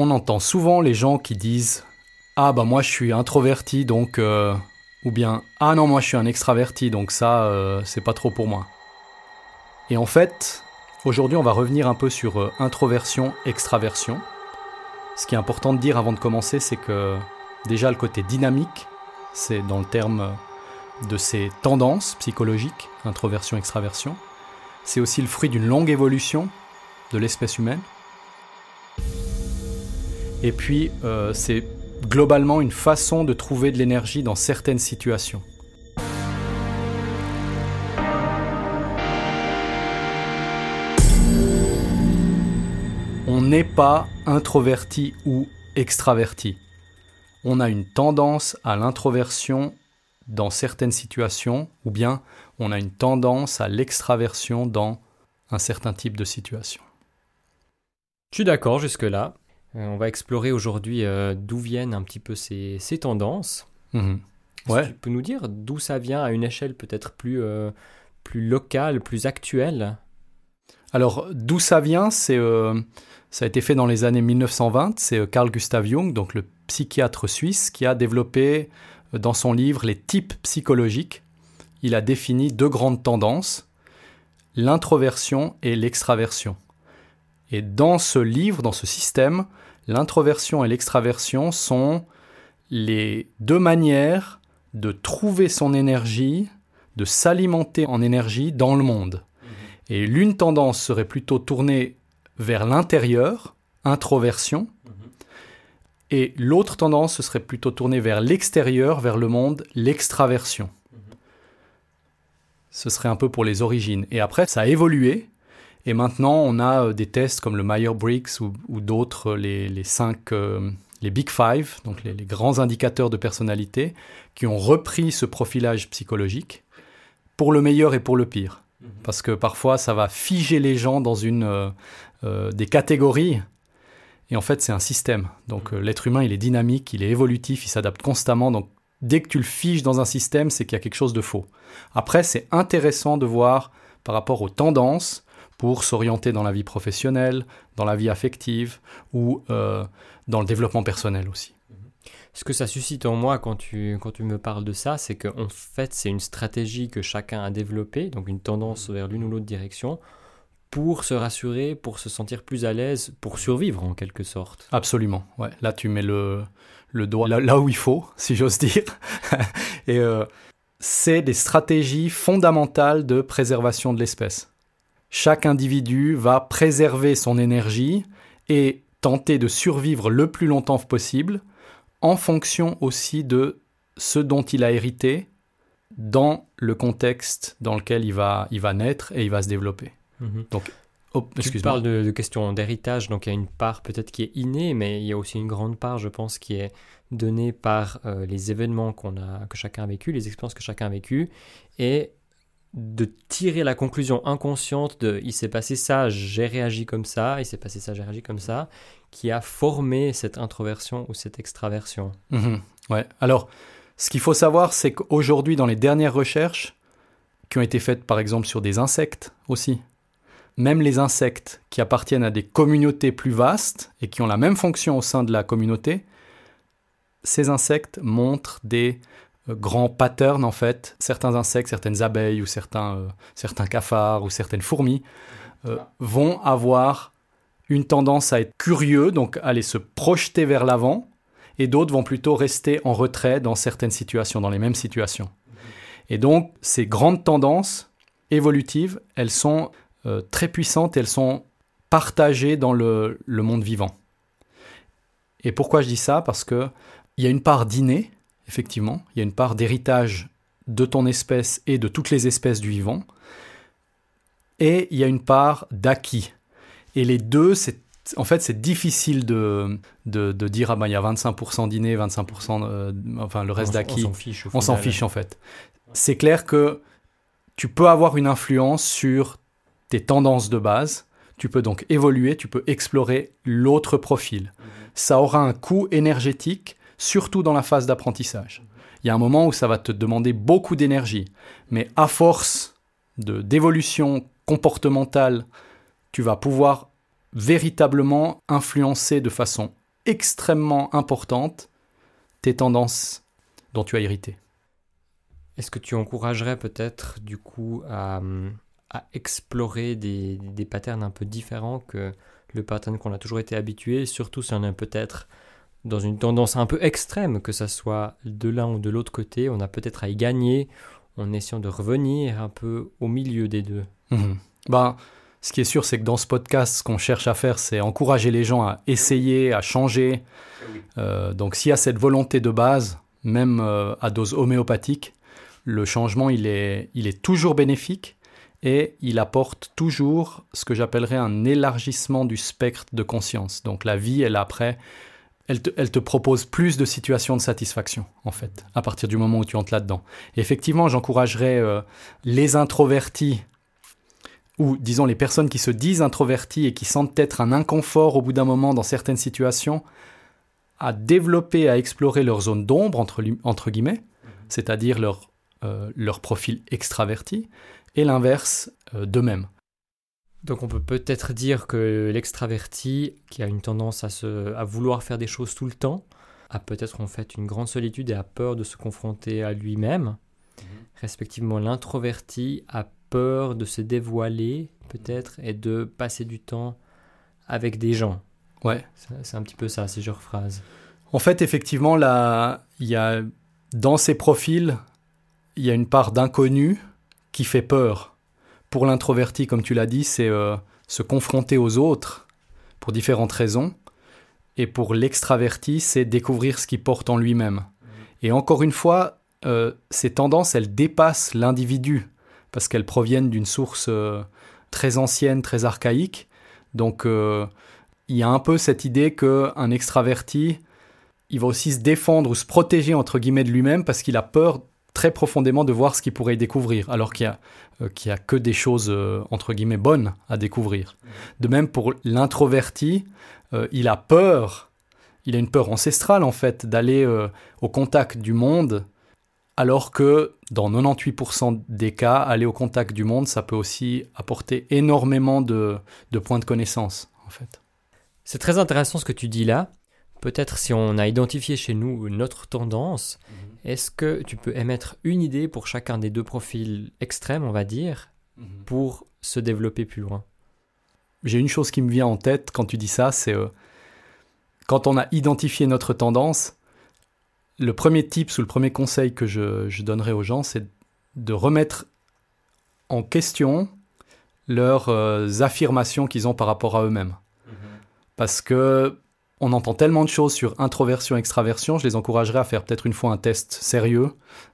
On entend souvent les gens qui disent Ah bah moi je suis introverti donc... euh, ou bien Ah non moi je suis un extraverti donc ça euh, c'est pas trop pour moi. Et en fait, aujourd'hui on va revenir un peu sur euh, introversion, extraversion. Ce qui est important de dire avant de commencer c'est que déjà le côté dynamique, c'est dans le terme de ces tendances psychologiques, introversion, extraversion. C'est aussi le fruit d'une longue évolution de l'espèce humaine. Et puis, euh, c'est globalement une façon de trouver de l'énergie dans certaines situations. On n'est pas introverti ou extraverti. On a une tendance à l'introversion dans certaines situations, ou bien on a une tendance à l'extraversion dans un certain type de situation. Je suis d'accord jusque-là? Euh, on va explorer aujourd'hui euh, d'où viennent un petit peu ces, ces tendances. Mhm. Ouais. que Tu peux nous dire d'où ça vient à une échelle peut-être plus, euh, plus locale, plus actuelle? Alors, d'où ça vient c'est, euh, Ça a été fait dans les années 1920. C'est euh, Carl Gustav Jung, donc le psychiatre suisse, qui a développé euh, dans son livre les types psychologiques. Il a défini deux grandes tendances, l'introversion et l'extraversion. Et dans ce livre, dans ce système, l'introversion et l'extraversion sont les deux manières de trouver son énergie, de s'alimenter en énergie dans le monde. Et l'une tendance serait plutôt tournée vers l'intérieur, introversion, et l'autre tendance ce serait plutôt tournée vers l'extérieur, vers le monde, l'extraversion. Ce serait un peu pour les origines. Et après, ça a évolué. Et maintenant, on a euh, des tests comme le Myers-Briggs ou, ou d'autres, euh, les, les cinq, euh, les Big Five, donc les, les grands indicateurs de personnalité, qui ont repris ce profilage psychologique pour le meilleur et pour le pire. Parce que parfois, ça va figer les gens dans une, euh, euh, des catégories. Et en fait, c'est un système. Donc, euh, l'être humain, il est dynamique, il est évolutif, il s'adapte constamment. Donc, dès que tu le figes dans un système, c'est qu'il y a quelque chose de faux. Après, c'est intéressant de voir par rapport aux tendances pour s'orienter dans la vie professionnelle, dans la vie affective ou euh, dans le développement personnel aussi. Ce que ça suscite en moi quand tu, quand tu me parles de ça, c'est qu'en fait, c'est une stratégie que chacun a développée, donc une tendance vers l'une ou l'autre direction, pour se rassurer, pour se sentir plus à l'aise, pour survivre en quelque sorte. Absolument. Ouais. Là, tu mets le, le doigt là, là où il faut, si j'ose dire. Et euh, c'est des stratégies fondamentales de préservation de l'espèce. Chaque individu va préserver son énergie et tenter de survivre le plus longtemps possible en fonction aussi de ce dont il a hérité dans le contexte dans lequel il va, il va naître et il va se développer. Oh, Tu parles de, de questions d'héritage, donc il y a une part peut-être qui est innée, mais il y a aussi une grande part, je pense, qui est donnée par euh, les événements qu'on a, que chacun a vécu, les expériences que chacun a vécues, et de tirer la conclusion inconsciente de il s'est passé ça, j'ai réagi comme ça, il s'est passé ça, j'ai réagi comme ça, qui a formé cette introversion ou cette extraversion. Mhm, ouais. Alors, ce qu'il faut savoir, c'est qu'aujourd'hui, dans les dernières recherches, qui ont été faites par exemple sur des insectes aussi, même les insectes qui appartiennent à des communautés plus vastes et qui ont la même fonction au sein de la communauté, ces insectes montrent des grands patterns en fait. Certains insectes, certaines abeilles ou certains, euh, certains cafards ou certaines fourmis euh, vont avoir une tendance à être curieux, donc aller se projeter vers l'avant, et d'autres vont plutôt rester en retrait dans certaines situations, dans les mêmes situations. Et donc, ces grandes tendances évolutives, elles sont euh, très puissantes elles sont partagées dans le, le monde vivant. Et pourquoi je dis ça? Parce que il y a une part d'inné, effectivement, il y a une part d'héritage de ton espèce et de toutes les espèces du vivant, et il y a une part d'acquis. Et les deux, c'est en fait, c'est difficile de, de, de dire, ah ben, il y a 25% d'inné, 25%, euh, enfin, le reste d'acquis. On s'en fiche. en fait. C'est clair que tu peux avoir une influence sur tes tendances de base. Tu peux donc évoluer, tu peux explorer l'autre profil. Ça aura un coût énergétique, surtout dans la phase d'apprentissage. Il y a un moment où ça va te demander beaucoup d'énergie, mais à force de d'évolution comportementale, tu vas pouvoir véritablement influencer de façon extrêmement importantes tes tendances dont tu as hérité. Est-ce que tu encouragerais peut-être du coup à, à explorer des, des, patterns un peu différents que le pattern qu'on a toujours été habitué, surtout si on est peut-être dans une tendance un peu extrême, que ça soit de l'un ou de l'autre côté, on a peut-être à y gagner en essayant de revenir un peu au milieu des deux. Ben, ce qui est sûr, c'est que dans ce podcast, ce qu'on cherche à faire, c'est encourager les gens à essayer, à changer. Euh, donc s'il y a cette volonté de base, même euh, à dose homéopathique, le changement, il est, il est toujours bénéfique et il apporte toujours ce que j'appellerais un élargissement du spectre de conscience. Donc la vie, elle après, elle te, propose plus de situations de satisfaction, en fait, à partir du moment où tu entres là-dedans. effectivement, j'encouragerais euh, les introvertis, ou disons les personnes qui se disent introvertis et qui sentent peut-être un inconfort au bout d'un moment dans certaines situations, à développer, à explorer leur zone d'ombre, entre, guillemets, c'est-à-dire leur, euh, leur profil extraverti, et l'inverse euh, d'eux-mêmes. Donc on peut peut-être dire que l'extraverti, qui a une tendance à, se, à vouloir faire des choses tout le temps, a peut-être en fait une grande solitude et a peur de se confronter à lui-même. Mhm. Respectivement, l'introverti a peur de se dévoiler peut-être et de passer du temps avec des gens. Ouais. C'est un petit peu ça, ces genre phrase. En fait, effectivement, là, il y a dans ces profils, il y a une part d'inconnu qui fait peur. Pour l'introverti, comme tu l'as dit, c'est euh, se confronter aux autres pour différentes raisons. Et pour l'extraverti, c'est découvrir ce qu'il porte en lui-même. Et encore une fois, euh, ces tendances, elles dépassent l'individu parce qu'elles proviennent d'une source euh, très ancienne, très archaïque. Donc, il y a un peu cette idée qu'un extraverti, il va aussi se défendre ou se protéger entre guillemets de lui-même parce qu'il a peur très profondément de voir ce qu'il pourrait y découvrir, alors qu'il n'y a, euh, a que des choses, euh, entre guillemets, bonnes à découvrir. De même, pour l'introverti, euh, il a peur, il a une peur ancestrale, en fait, d'aller au contact du monde, alors que dans 98% des cas, aller au contact du monde, ça peut aussi apporter énormément de, de points de connaissance, en fait. C'est très intéressant ce que tu dis là. Peut-être si on a identifié chez nous notre tendance, mhm. est-ce que tu peux émettre une idée pour chacun des deux profils extrêmes, on va dire, mhm. pour se développer plus loin? J'ai une chose qui me vient en tête quand tu dis ça, c'est euh, quand on a identifié notre tendance, le premier tip ou le premier conseil que je, je donnerais aux gens, c'est de remettre en question leurs euh, affirmations qu'ils ont par rapport à eux-mêmes. Mhm. Parce que on entend tellement de choses sur introversion, extraversion, je les encouragerais à faire peut-être une fois un test sérieux,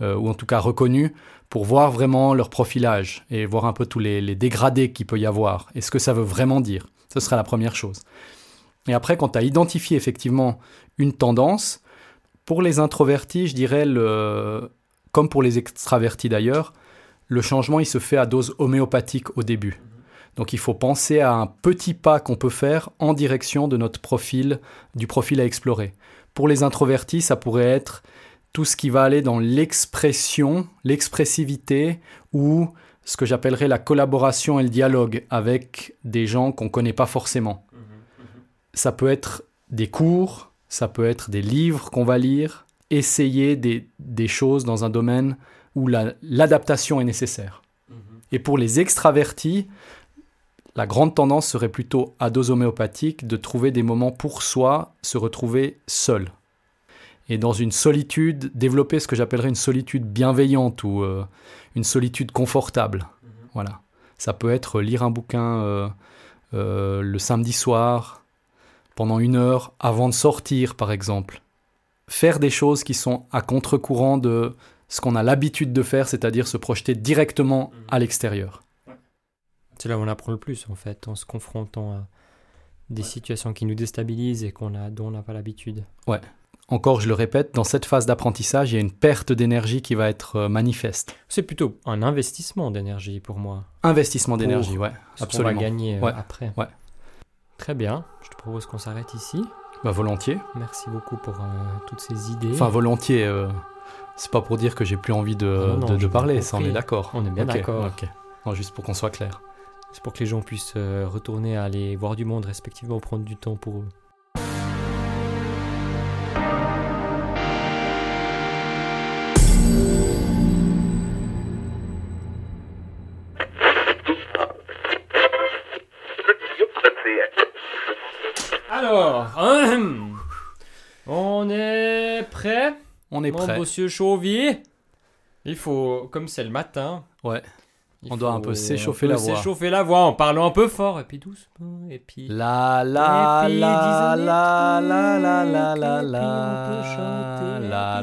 euh, ou en tout cas reconnu, pour voir vraiment leur profilage et voir un peu tous les, dégradés qu'il peut y avoir et ce que ça veut vraiment dire. Ce sera la première chose. Et après, quand tu as identifié effectivement une tendance, pour les introvertis, je dirais, comme pour les extravertis d'ailleurs, le changement il se fait à dose homéopathique au début. Donc il faut penser à un petit pas qu'on peut faire en direction de notre profil, du profil à explorer. Pour les introvertis, ça pourrait être tout ce qui va aller dans l'expression, l'expressivité ou ce que j'appellerais la collaboration et le dialogue avec des gens qu'on ne connaît pas forcément. Ça peut être des cours, ça peut être des livres qu'on va lire, essayer des, choses dans un domaine où l'adaptation est nécessaire. Et pour les extravertis, la grande tendance serait plutôt à dose homéopathique de trouver des moments pour soi, se retrouver seul. Et dans une solitude, développer ce que j'appellerais une solitude bienveillante ou euh, une solitude confortable. Mhm. Voilà. Ça peut être lire un bouquin euh, euh, le samedi soir, pendant une heure, avant de sortir par exemple. Faire des choses qui sont à contre-courant de ce qu'on a l'habitude de faire, c'est-à-dire se projeter directement mhm. à l'extérieur. C'est là où on apprend le plus, en fait, en se confrontant à des situations qui nous déstabilisent et qu'on a, dont on n'a pas l'habitude. Ouais. Encore, je le répète, dans cette phase d'apprentissage, il y a une perte d'énergie qui va être euh, manifeste. C'est plutôt un investissement d'énergie pour moi. Investissement d'énergie, ouais, absolument. On va gagner euh, après. Ouais. Très bien. Je te propose qu'on s'arrête ici. Bah volontiers. Merci beaucoup pour euh, toutes ces idées. Enfin volontiers. c'est pas pour dire que j'ai plus envie de, ah de, parler, ça on est d'accord. On est bien d'accord. Ok. Non, juste pour qu'on soit clair. C'est pour que les gens puissent euh, retourner à aller voir du monde, respectivement prendre du temps pour eux. Alors, hein, on est prêt? On est Mon prêt. Monsieur Chauvier, il faut, comme c'est le matin, ouais il On doit un peu s'échauffer la voix. S'échauffer la voix en parlant un peu fort, et puis doucement, et puis... La la la la la la la la la la puis la c'est la